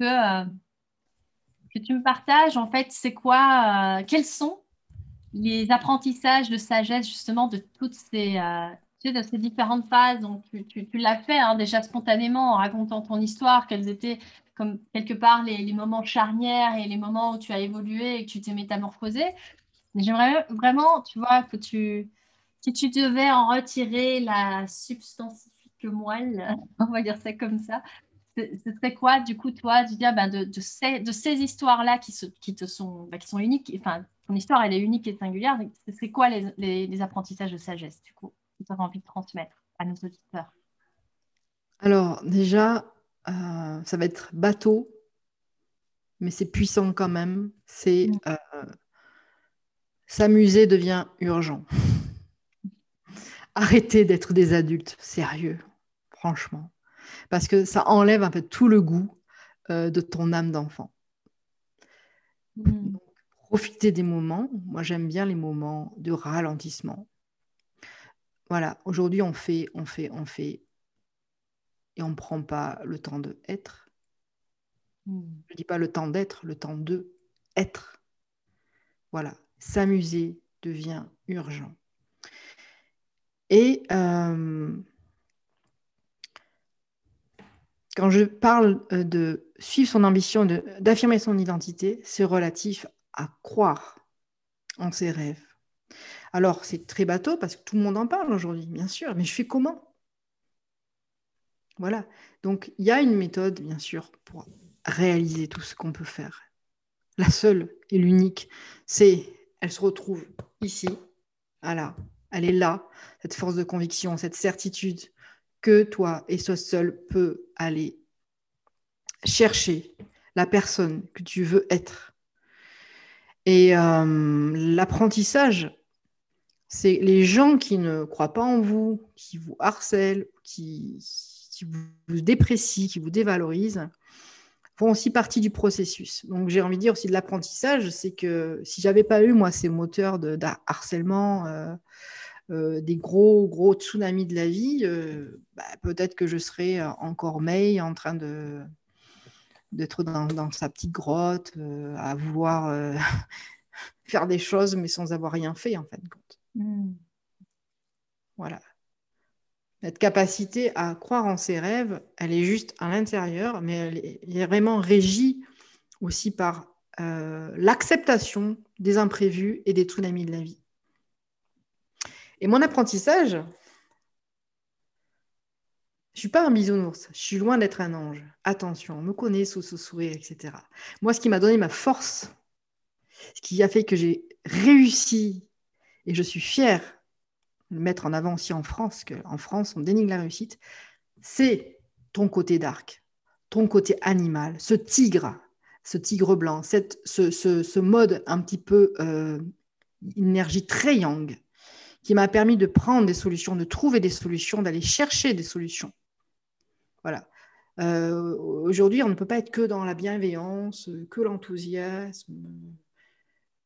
que que tu me partages, en fait, c'est quoi, euh, quels sont les apprentissages de sagesse, justement, de toutes ces, euh, de ces différentes phases? Donc, tu, l'as fait hein, déjà spontanément en racontant ton histoire, quels étaient, comme quelque part, les, moments charnières et les moments où tu as évolué et que tu t'es métamorphosé. J'aimerais vraiment, tu vois, que tu, si tu devais en retirer la substantifique moelle, on va dire ça comme ça, ce serait quoi, du coup, toi, de dire ben, de, de, ces, de ces histoires-là qui, qui, te sont, ben, qui sont uniques, enfin, ton histoire, elle est unique et singulière, ce serait quoi les, les, apprentissages de sagesse, du coup, que tu aurais envie de transmettre à nos auditeurs? Alors, déjà, euh, ça va être bateau, mais c'est puissant quand même. C'est mm. euh, s'amuser devient urgent. Arrêtez d'être des adultes sérieux, franchement parce que ça enlève un peu tout le goût euh, de ton âme d'enfant. Mm. Profitez des moments. Moi, j'aime bien les moments de ralentissement. Voilà, aujourd'hui, on fait, on fait, on fait, et on ne prend pas le temps de être. Mm. Je ne dis pas le temps d'être, le temps de être. Voilà, s'amuser devient urgent. Et euh, quand je parle euh, de suivre son ambition, d'affirmer son identité, c'est relatif à croire en ses rêves. Alors, c'est très bateau parce que tout le monde en parle aujourd'hui, bien sûr, mais je fais comment? Voilà. Donc, il y a une méthode, bien sûr, pour réaliser tout ce qu'on peut faire. La seule et l'unique, c'est, elle se retrouve ici, voilà, elle est là, cette force de conviction, cette certitude que toi et toi seul peut aller chercher la personne que tu veux être. Et euh, l'apprentissage, c'est les gens qui ne croient pas en vous, qui vous harcèlent, qui, vous déprécient, qui vous dévalorisent, font aussi partie du processus. Donc j'ai envie de dire aussi de l'apprentissage, c'est que si j'avais pas eu moi ces moteurs de, harcèlement, euh, euh, des gros, gros tsunamis de la vie, euh, bah, peut-être que je serais euh, encore May en train de d'être dans, sa petite grotte, à vouloir faire des choses, mais sans avoir rien fait, en fin de compte. Hmm. Voilà. Cette capacité à croire en ses rêves, elle est juste à l'intérieur, mais elle est, vraiment régie aussi par l'acceptation des imprévus et des tsunamis de la vie. Et mon apprentissage, je ne suis pas un bisounours, je suis loin d'être un ange. Attention, on me connaît sous ce sourire, etc. Moi, ce qui m'a donné ma force, ce qui a fait que j'ai réussi, et je suis fière de le mettre en avant aussi en France, qu'en France, on dénigre la réussite, c'est ton côté dark, ton côté animal, ce tigre ce tigre blanc, cette, ce, mode un petit peu euh, énergie très yang, qui m'a permis de prendre des solutions, de trouver des solutions, d'aller chercher des solutions. Voilà. Euh, aujourd'hui, on ne peut pas être que dans la bienveillance, que l'enthousiasme.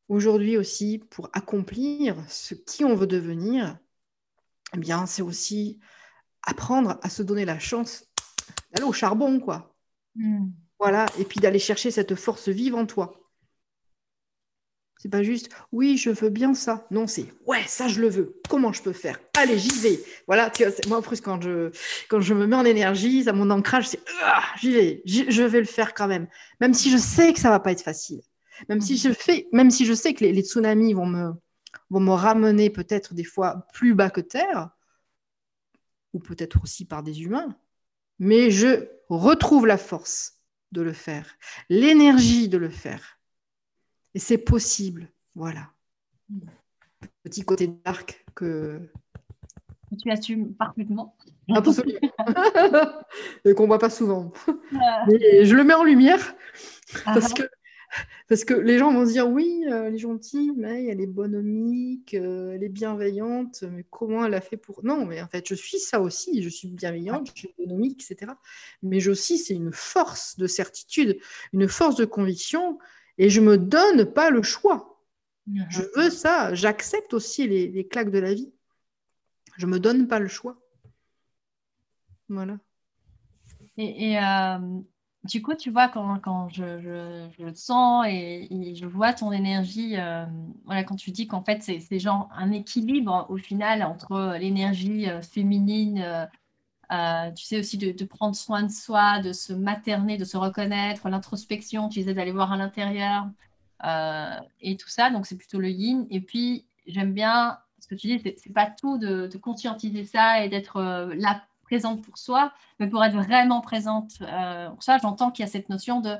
Aujourd'hui aussi, pour accomplir ce qui on veut devenir, eh bien, c'est aussi apprendre à se donner la chance d'aller au charbon, quoi. Hmm. Voilà, et puis d'aller chercher cette force vive en toi. C'est pas juste, oui, je veux bien ça. Non, c'est, ouais, ça, je le veux. Comment je peux faire? Allez, j'y vais. Voilà, moi, en plus, quand je, quand je me mets en énergie, ça, mon ancrage, c'est, ah, j'y vais, je vais le faire quand même. Même si je sais que ça va pas être facile. Même si je, fais, même si je sais que les, les tsunamis vont me, vont me ramener peut-être des fois plus bas que terre, ou peut-être aussi par des humains, mais je retrouve la force de le faire, l'énergie de le faire. Et c'est possible, voilà. Petit côté dark que... Tu assumes parfaitement. Absolument. Et qu'on ne voit pas souvent. Mais je le mets en lumière parce ah. que parce que les gens vont se dire oui, euh, elle est gentille, mais elle est bonhomique, euh, elle est bienveillante, mais comment elle a fait pour. Non, mais en fait, je suis ça aussi, je suis bienveillante, je suis bonomique, etc. Mais je aussi, c'est une force de certitude, une force de conviction, et je me donne pas le choix. Je veux ça, j'accepte aussi les, claques de la vie. Je me donne pas le choix. Voilà. Et, euh, du coup, tu vois, quand, quand je, je, le sens et, je vois ton énergie, euh, voilà, quand tu dis qu'en fait, c'est genre un équilibre au final entre l'énergie euh, féminine, euh, tu sais aussi de, prendre soin de soi, de se materner, de se reconnaître, l'introspection, tu disais d'aller voir à l'intérieur et tout ça. Donc, c'est plutôt le yin. Et puis, j'aime bien ce que tu dis, c'est pas tout de, conscientiser ça et d'être là présente pour soi, mais pour être vraiment présente euh, pour ça, j'entends qu'il y a cette notion de,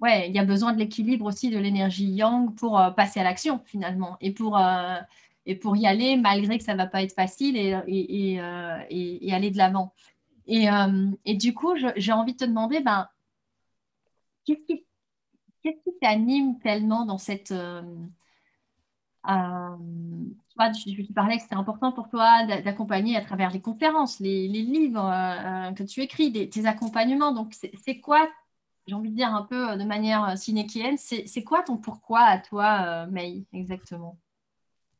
ouais, il y a besoin de l'équilibre aussi de l'énergie yang pour euh, passer à l'action finalement et pour, euh, et pour y aller malgré que ça va pas être facile et, et aller de l'avant. Et, et, du coup, j'ai envie de te demander, ben, qu'est-ce qui qui t'anime tellement dans cette tu, parlais que c'était important pour toi d'accompagner à travers les conférences, les, livres euh, euh, que tu écris, tes accompagnements. Donc, c'est quoi, j'ai envie de dire un peu euh, de manière synéquienne, c'est quoi ton pourquoi à toi, May, exactement?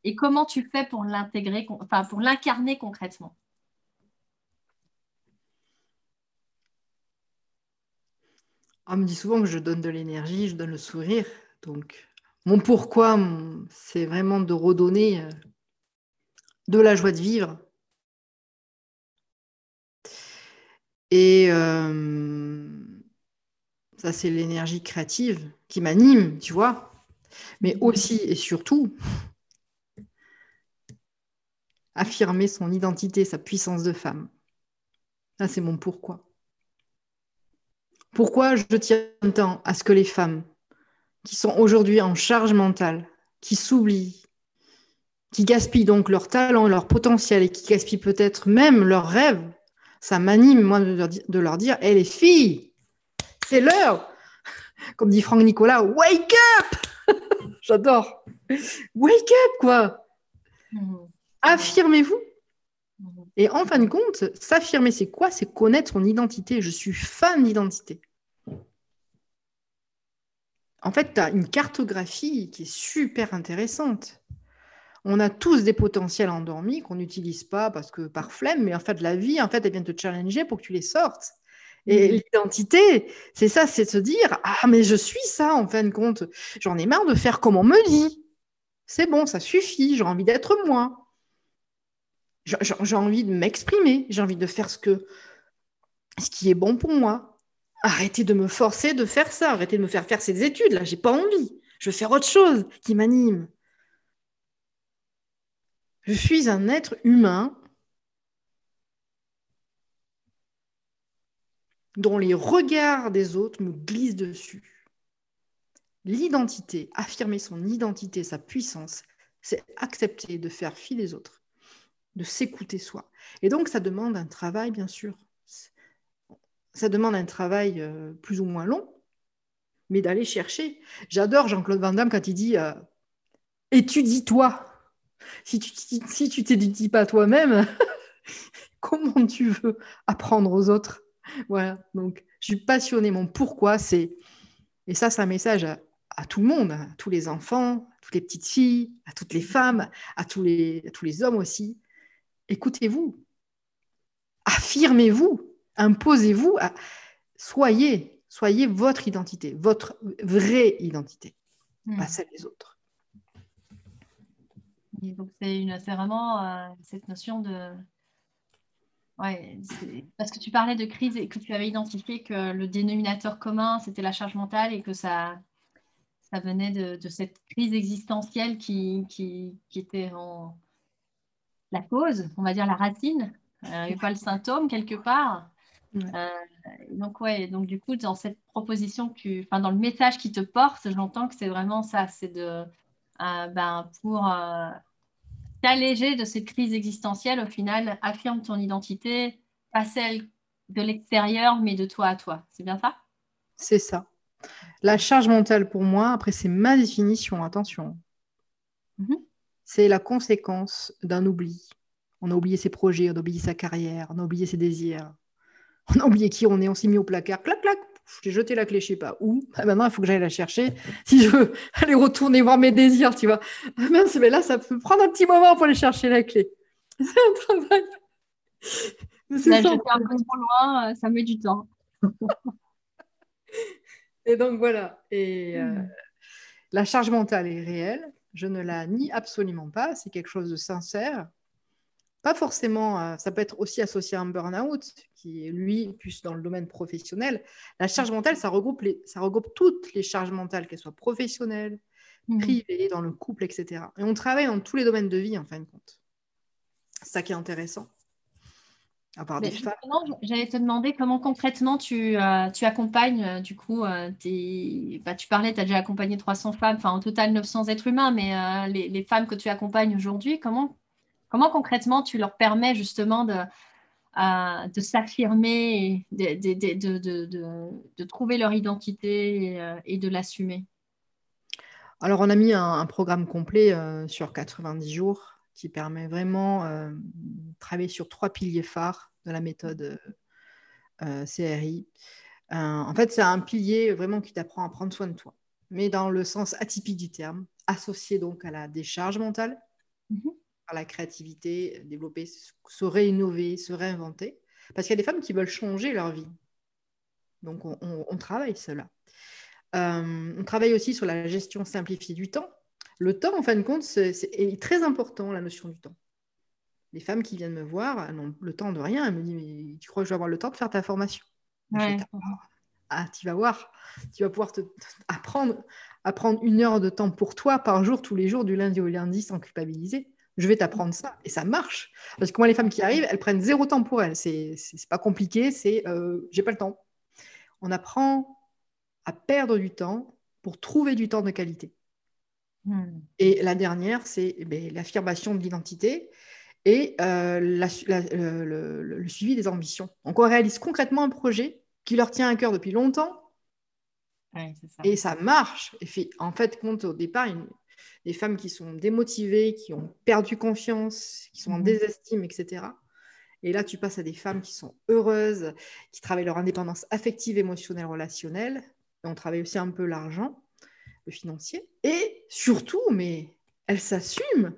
Et comment tu fais pour l'intégrer, enfin, pour l'incarner concrètement? On me dit souvent que je donne de l'énergie, je donne le sourire. Donc, mon pourquoi, c'est vraiment de redonner euh, de la joie de vivre. Et euh, ça, c'est l'énergie créative qui m'anime, tu vois. Mais aussi et surtout, affirmer son identité, sa puissance de femme. Ça, c'est mon pourquoi. Pourquoi je tiens tant à ce que les femmes qui sont aujourd'hui en charge mentale, qui s'oublient, qui gaspillent donc leur talent, leur potentiel et qui gaspillent peut-être même leurs rêves, ça m'anime, moi, de leur, dire Hé les filles, c'est l'heure Comme dit Franck Nicolas, wake up J'adore Wake up, quoi mmh. Affirmez-vous mmh. Et en fin de compte, s'affirmer, c'est quoi? C'est connaître son identité. Je suis fan d'identité en fait, tu as une cartographie qui est super intéressante. On a tous des potentiels endormis qu'on n'utilise pas parce que par flemme, mais en fait, la vie, en fait, elle vient te challenger pour que tu les sortes. Et mhm. l'identité, c'est ça, c'est de se dire Ah, mais je suis ça, en fin de compte. J'en ai marre de faire comme on me dit. C'est bon, ça suffit, j'ai envie d'être moi. J'ai envie de m'exprimer, j'ai envie de faire ce, que, ce qui est bon pour moi. Arrêtez de me forcer de faire ça, arrêtez de me faire faire ces études, là, j'ai pas envie. Je veux faire autre chose qui m'anime. Je suis un être humain dont les regards des autres me glissent dessus. L'identité, affirmer son identité, sa puissance, c'est accepter de faire fi des autres, de s'écouter soi. Et donc, ça demande un travail, bien sûr, ça demande un travail euh, plus ou moins long, mais d'aller chercher. J'adore Jean-Claude Van Damme quand il dit euh, étudie-toi. Si tu si tu t'étudies pas toi-même, comment tu veux apprendre aux autres? Voilà. Donc, je suis passionnée. Mon pourquoi, c'est et ça, c'est un message à, tout le monde, à tous les enfants, à toutes les petites filles, à toutes les femmes, à tous les hommes aussi. Écoutez-vous, affirmez-vous, imposez-vous, soyez, soyez votre identité, votre vraie identité, hmm. pas celle des autres. donc c'est vraiment euh, cette notion de Ouais, parce que tu parlais de crise et que tu avais identifié que le dénominateur commun, c'était la charge mentale et que ça, ça venait de, cette crise existentielle qui, qui, était en la cause, on va dire la racine, euh, et pas le symptôme quelque part. Euh, donc, ouais, donc du coup, dans cette proposition, tu, enfin, dans le message qui te porte, j'entends que c'est vraiment ça, c'est de, euh, ben, pour t'alléger de cette crise existentielle, au final, affirme ton identité, pas celle de l'extérieur, mais de toi à toi. C'est bien ça? C'est ça. La charge mentale, pour moi, après, c'est ma définition, attention. Mhm. C'est la conséquence d'un oubli. On a oublié ses projets, on a oublié sa carrière, on a oublié ses désirs. On a oublié qui on est, on s'est mis au placard, clac, clac, j'ai jeté la clé, je sais pas où. Ah, maintenant, il faut que j'aille la chercher. Si je veux aller retourner voir mes désirs, tu vois. Ah, mince, mais là, ça peut prendre un petit moment pour aller chercher la clé. C'est un travail. Mais c'est ça. un peu trop loin, euh, ça met du temps. Et donc voilà. Et euh, hmm. la charge mentale est réelle. Je ne la nie absolument pas. C'est quelque chose de sincère. Pas forcément, euh, ça peut être aussi associé à un burn-out, qui est lui plus dans le domaine professionnel. La charge mentale, ça regroupe, les, ça regroupe toutes les charges mentales, qu'elles soient professionnelles, mmh. privées, dans le couple, etc. Et on travaille dans tous les domaines de vie, en fin de compte. C'est ça qui est intéressant. À part des femmes. J'allais te demander comment concrètement tu, euh, tu accompagnes, euh, du coup, tes... bah, tu parlais, tu as déjà accompagné 300 femmes, enfin en total 900 êtres humains, mais les, les, femmes que tu accompagnes aujourd'hui, comment Comment concrètement tu leur permets justement de, euh, de s'affirmer, de, de, trouver leur identité euh, et, de l'assumer? Alors, on a mis un, programme complet euh, sur 90 jours qui permet vraiment de travailler sur trois piliers phares de la méthode CRI. en fait, c'est un pilier vraiment qui t'apprend à prendre soin de toi, mais dans le sens atypique du terme, associé donc à la décharge mentale. Mhm par la créativité, développer, se réinnover, se réinventer. Parce qu'il y a des femmes qui veulent changer leur vie. Donc, on, travaille cela. Euh, on travaille aussi sur la gestion simplifiée du temps. Le temps, en fin de compte, c'est, est très important, la notion du temps. Les femmes qui viennent me voir, elles n'ont le temps de rien. Elles me disent, mais tu crois que je vais avoir le temps de faire ta formation? Ah, tu vas voir. Tu vas pouvoir te, apprendre, apprendre une heure de temps pour toi par jour, tous les jours, du lundi au lundi, sans culpabiliser je vais t'apprendre ça. Et ça marche. Parce que moi, les femmes qui arrivent, elles prennent zéro temps pour elles. C'est pas compliqué, c'est euh, j'ai pas le temps. On apprend à perdre du temps pour trouver du temps de qualité. Hmm. Et la dernière, c'est eh ben, l'affirmation de l'identité et euh, le, suivi des ambitions. Donc, on réalise concrètement un projet qui leur tient à cœur depuis longtemps. Et ça marche. Et fait, en fait, compte au départ, une, des femmes qui sont démotivées, qui ont perdu confiance, qui sont en mhm. désestime, etc. Et là, tu passes à des femmes qui sont heureuses, qui travaillent leur indépendance affective, émotionnelle, relationnelle. Et on travaille aussi un peu l'argent, le financier. Et surtout, mais elles s'assument.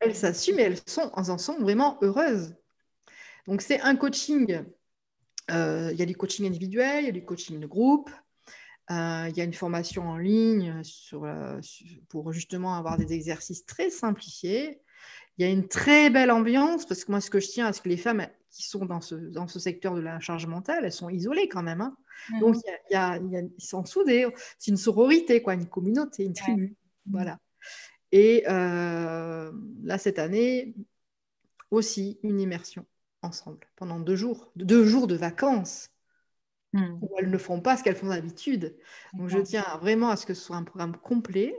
Elles s'assument et elles sont, en sont vraiment heureuses. Donc, c'est un coaching. Euh, il y a du coaching individuel, il y a du coaching de groupe, euh, il y a une formation en ligne euh, pour justement avoir des exercices très simplifiés. Il y a une très belle ambiance parce que moi, ce que je tiens à ce que les femmes qui sont dans ce, dans ce secteur de la charge mentale, elles sont isolées quand même. Hein. Mmh. Donc, y a, ils sont soudés. C'est une sororité, quoi, une communauté, une tribu. Mmh. Voilà. Et euh, là, cette année, aussi une immersion ensemble pendant deux jours, deux jours de vacances. Hmm. ou elles ne font pas ce qu'elles font d'habitude. Donc je tiens vraiment à ce que ce soit un programme complet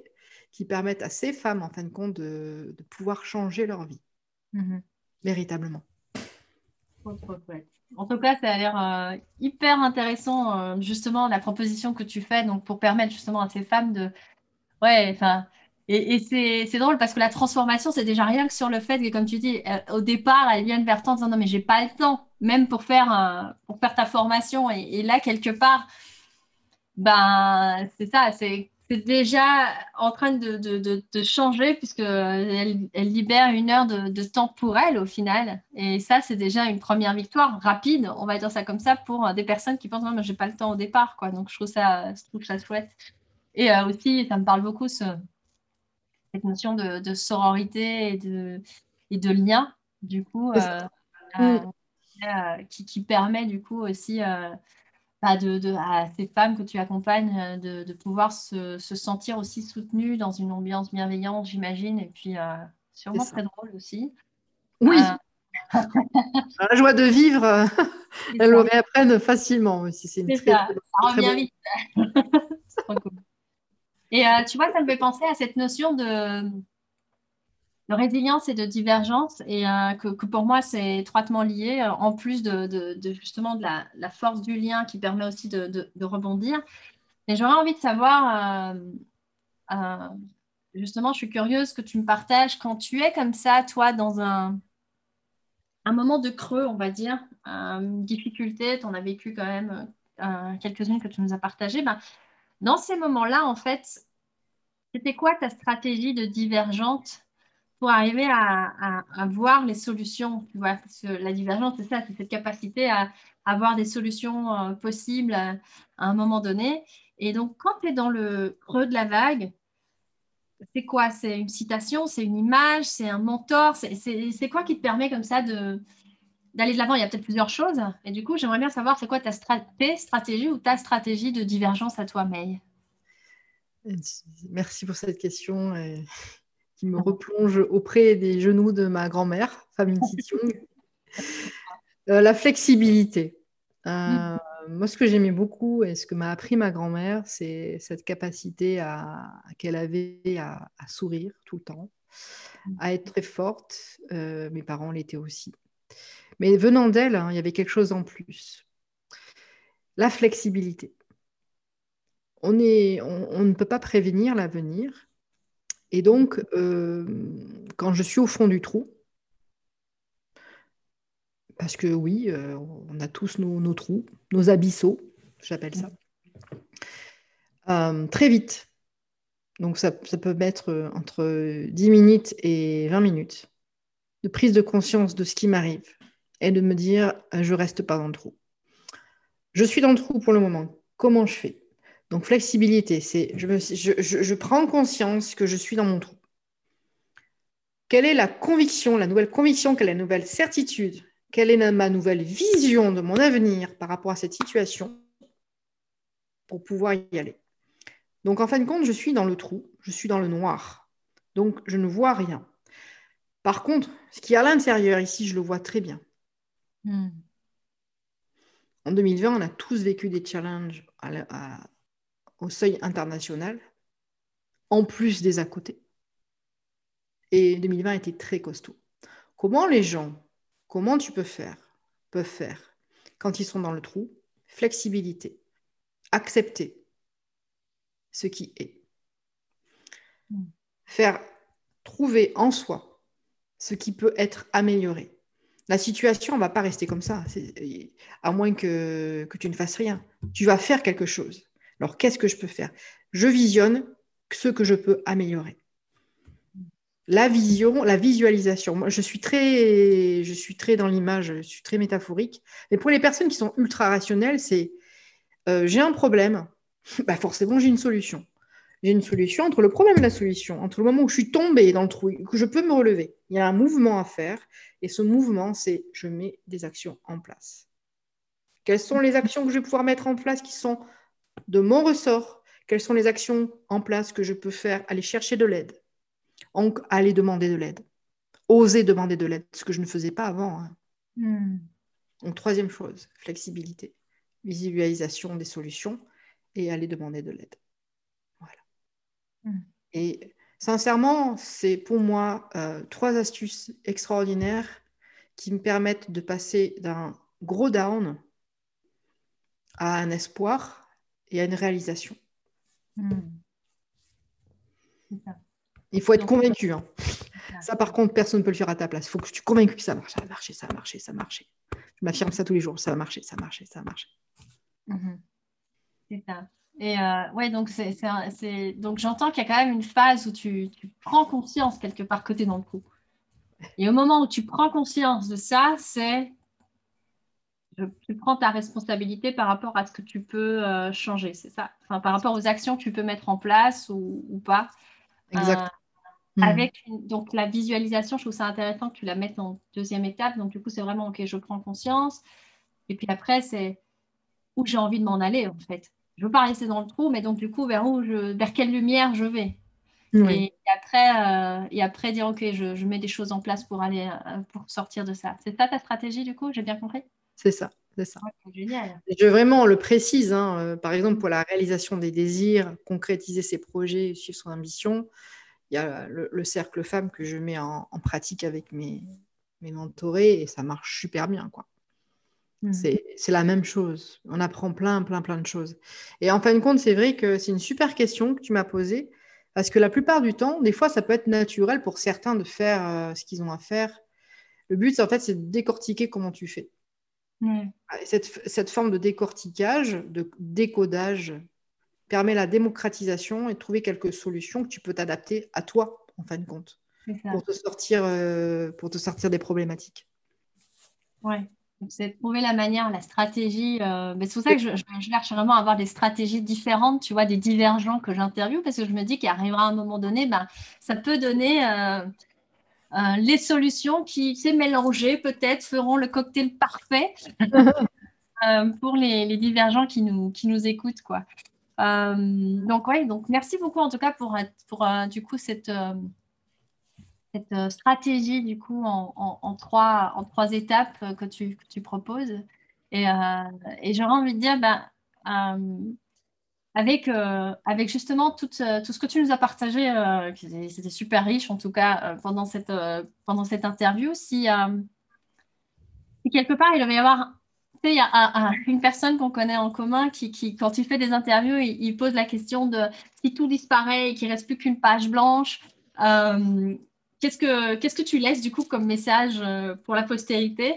qui permette à ces femmes, en fin de compte, de, pouvoir changer leur vie, En tout cas, ça a l'air euh, hyper intéressant, euh, justement, la proposition que tu fais donc, pour permettre justement à ces femmes de. Ouais, enfin. Et, c'est drôle parce que la transformation, c'est déjà rien que sur le fait que, comme tu dis, euh, au départ, elles viennent vers toi en disant non, mais j'ai pas le temps, même pour faire, pour faire ta formation. Et, et là, quelque part, ben, c'est ça, c'est c'est déjà en train de, de, de, changer puisqu'elle elle libère une heure de, temps pour elle au final. Et ça, c'est déjà une première victoire rapide, on va dire ça comme ça, pour des personnes qui pensent non, mais j'ai pas le temps au départ. Quoi. Donc, je trouve ça, je trouve ça chouette. Et euh, aussi, ça me parle beaucoup, ce, cette notion de, sororité et de, et de lien, du coup, euh, euh, qui, qui, permet du coup aussi de, à ces femmes que tu accompagnes euh, de, pouvoir se, sentir aussi soutenues dans une ambiance bienveillante, j'imagine, et puis euh, sûrement très drôle aussi. Oui. Euh, la joie de vivre, elles le réapprennent facilement. Si c'est une très, ça. ça revient vite. Et tu vois, ça me fait penser à cette notion de de résilience et de divergence, et euh, que, pour moi, c'est étroitement lié, euh, en plus de, justement de la, force du lien qui permet aussi de, rebondir. Et j'aurais envie de savoir, euh, justement, je suis curieuse que tu me partages quand tu es comme ça, toi, dans un, moment de creux, on va dire, une difficulté, tu en as vécu quand même quelques-unes que tu nous as partagées. Ben, dans ces moments-là, en fait, c'était quoi ta stratégie de divergente pour arriver à, voir les solutions. Tu vois, la divergence, c'est ça, c'est cette capacité à, avoir des solutions euh, possibles à, un moment donné. Et donc, quand tu es dans le creux de la vague, c'est quoi? C'est une citation, c'est une image, c'est un mentor, c'est quoi qui te permet comme ça d'aller de l'avant? Il y a peut-être plusieurs choses. Et du coup, j'aimerais bien savoir, c'est quoi ta stratégie ou ta stratégie de divergence à toi, May? Merci pour cette question qui me replonge auprès des genoux de ma grand-mère, famille Tition. Euh, la flexibilité. Euh, mm. Moi, ce que j'aimais beaucoup et ce que m'a appris ma grand-mère, c'est cette capacité à, qu'elle avait à, sourire tout le temps, mm. à être très forte. Euh, mes parents l'étaient aussi. Mais venant d'elle, hein, il y avait quelque chose en plus. La flexibilité. On, est, on ne peut pas prévenir l'avenir, et donc, euh, quand je suis au fond du trou, parce que oui, euh, on a tous nos, trous, nos abyssaux, j'appelle ça, euh, très vite. Donc, ça, peut mettre entre 10 minutes et 20 minutes de prise de conscience de ce qui m'arrive et de me dire, je reste pas dans le trou. Je suis dans le trou pour le moment. Comment je fais? Donc flexibilité, c'est je, prends conscience que je suis dans mon trou. Quelle est la conviction, la nouvelle conviction, quelle est la nouvelle certitude, quelle est ma nouvelle vision de mon avenir par rapport à cette situation pour pouvoir y aller? Donc en fin de compte, je suis dans le trou, je suis dans le noir. Donc je ne vois rien. Par contre, ce qui est à l'intérieur ici, je le vois très bien. Hmm. En 2020, on a tous vécu des challenges à, au seuil international, en plus des à côté. Et 2020 était très costaud. Comment les gens, comment tu peux faire, peuvent faire quand ils sont dans le trou? Flexibilité, accepter ce qui est. Faire trouver en soi ce qui peut être amélioré. La situation ne va pas rester comme ça, à moins que, que tu ne fasses rien. Tu vas faire quelque chose. Alors, qu'est-ce que je peux faire? Je visionne ce que je peux améliorer. La vision, la visualisation. Moi, je suis très, je suis très dans l'image, je suis très métaphorique. Mais pour les personnes qui sont ultra rationnelles, c'est euh, j'ai un problème, bah forcément j'ai une solution. J'ai une solution entre le problème et la solution, entre le moment où je suis tombée dans le trou, que je peux me relever. Il y a un mouvement à faire, et ce mouvement, c'est je mets des actions en place. Quelles sont les actions que je vais pouvoir mettre en place qui sont de mon ressort, quelles sont les actions en place que je peux faire, aller chercher de l'aide, donc aller demander de l'aide, oser demander de l'aide, ce que je ne faisais pas avant. Hein. Hmm. Donc troisième chose, flexibilité, visualisation des solutions et aller demander de l'aide. Voilà. Hmm. Et sincèrement, c'est pour moi euh, trois astuces extraordinaires qui me permettent de passer d'un gros down à un espoir et à une réalisation. Hmm. Il faut être convaincu. Hein. Ça, par contre, personne ne peut le faire à ta place. Il faut que tu convainques que ça marche. Ça va marcher, ça va marcher, ça va marcher. Je m'affirme ça tous les jours. Ça va marcher, ça va marcher, ça va marcher. Mhm. C'est ça. Et euh, ouais, donc, c'est, donc j'entends qu'il y a quand même une phase où tu, prends conscience quelque part que tu es dans le coup. Et au moment où tu prends conscience de ça, c'est tu prends ta responsabilité par rapport à ce que tu peux euh, changer, c'est ça? Enfin, Par rapport aux actions que tu peux mettre en place ou, pas. Exact. Euh, Hmm. Avec donc la visualisation, je trouve ça intéressant que tu la mettes en deuxième étape. Donc du coup, c'est vraiment ok, je prends conscience. Et puis après, c'est où j'ai envie de m'en aller en fait. Je veux pas rester dans le trou, mais donc du coup, vers où je, vers quelle lumière je vais. Et, après, euh, et après dire ok, je, mets des choses en place pour aller pour sortir de ça. C'est ça ta stratégie du coup? J'ai bien compris? C'est ça. C'est ça. génial. Je vraiment le précise, hein, euh, par exemple pour la réalisation des désirs, concrétiser ses projets, suivre son ambition, il y a le, cercle femmes que je mets en, pratique avec mes, mes mentorés et ça marche super bien. quoi. Mmh. C'est la même chose. On apprend plein, plein, plein de choses. Et en fin de compte, c'est vrai que c'est une super question que tu m'as posée parce que la plupart du temps, des fois, ça peut être naturel pour certains de faire euh, ce qu'ils ont à faire. Le but, en fait, c'est de décortiquer comment tu fais. Cette, cette, forme de décortiquage, de décodage permet la démocratisation et de trouver quelques solutions que tu peux t'adapter à toi, en fin de compte, pour te, sortir, euh, pour te sortir des problématiques. Ouais. C'est de trouver la manière, la stratégie. Euh, c'est pour ça que je, cherche vraiment à avoir des stratégies différentes, tu vois, des divergents que j'interviewe, parce que je me dis qu'il arrivera un moment donné, ben, ça peut donner euh, les solutions qui, c'est mélangées, peut-être, feront le cocktail parfait pour les, les, divergents qui nous, qui nous écoutent, quoi. Euh, donc, ouais, donc merci beaucoup en tout cas pour, pour euh, du coup cette, euh, cette stratégie du coup en, en, trois, en trois étapes que tu, que tu proposes. Et, et j'aurais envie de dire, ben, avec, avec justement tout, tout, ce que tu nous as partagé, c'était super riche en tout cas pendant, cette, interview, si, quelque part il devait y avoir il y a une personne qu'on connaît en commun qui, quand il fait des interviews, il, pose la question de si tout disparaît et qu'il ne reste plus qu'une page blanche, euh, qu'est-ce, que, qu'est-ce que tu laisses du coup comme message euh, pour la postérité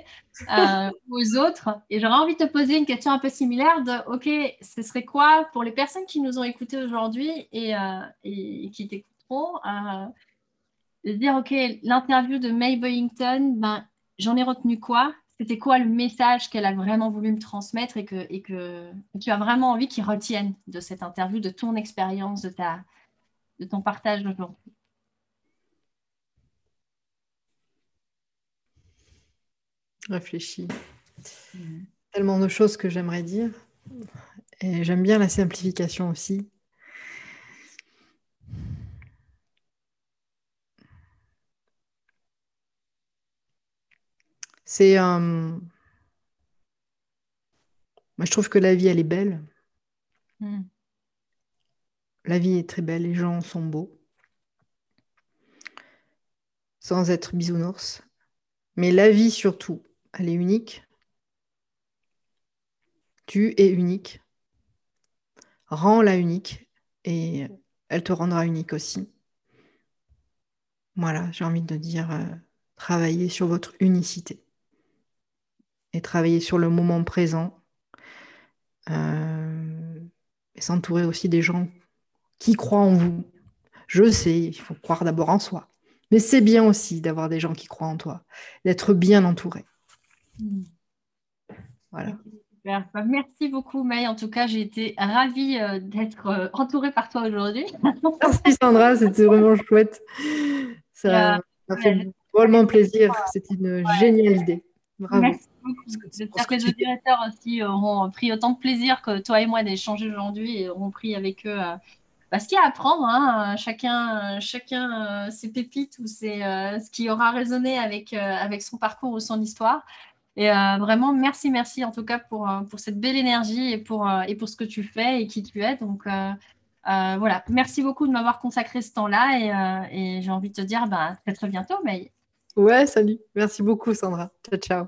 euh, aux autres? Et j'aurais envie de te poser une question un peu similaire de, OK, ce serait quoi pour les personnes qui nous ont écoutés aujourd'hui et, et, qui t'écouteront de dire, OK, l'interview de May Boyington, ben, j'en ai retenu quoi? C'était quoi le message qu'elle a vraiment voulu me transmettre et que, et que tu as vraiment envie qu'ils retiennent de cette interview, de ton expérience, de, ta, de ton partage d'aujourd'hui? Réfléchis. Mm. Tellement de choses que j'aimerais dire. Et j'aime bien la simplification aussi. C'est. Euh, moi, je trouve que la vie, elle est belle. Hmm. La vie est très belle, les gens sont beaux. Sans être bisounours. Mais la vie, surtout, elle est unique. Tu es unique. Rends-la unique et elle te rendra unique aussi. Voilà, j'ai envie de dire, euh, travailler sur votre unicité et travailler sur le moment présent. Euh, et s'entourer aussi des gens qui croient en vous. Je sais, il faut croire d'abord en soi. Mais c'est bien aussi d'avoir des gens qui croient en toi, d'être bien entouré. Voilà. Bah, merci beaucoup, May. En tout cas, j'ai été ravie euh, d'être euh, entourée par toi aujourd'hui. Merci, Sandra. C'était vraiment chouette. Ça m'a fait vraiment plaisir. C'était une géniale idée. Bravo. Merci J'espère que les auditeurs aussi auront pris autant de plaisir que toi et moi d'échanger aujourd'hui et auront pris avec eux euh, bah, ce qu'il y a à apprendre. Hein. Chacun, chacun euh, ses pépites ou c'est euh, ce qui aura résonné avec, avec son parcours ou son histoire. Et vraiment, merci, merci en tout cas pour, pour cette belle énergie et pour, et pour ce que tu fais et qui tu es. Donc, voilà, merci beaucoup de m'avoir consacré ce temps-là et, et j'ai envie de te dire bah, à très, très bientôt, mais Ouais, salut. Merci beaucoup, Sandra. Ciao, ciao.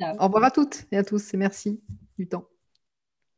ciao. Au revoir à toutes et à tous et merci du temps.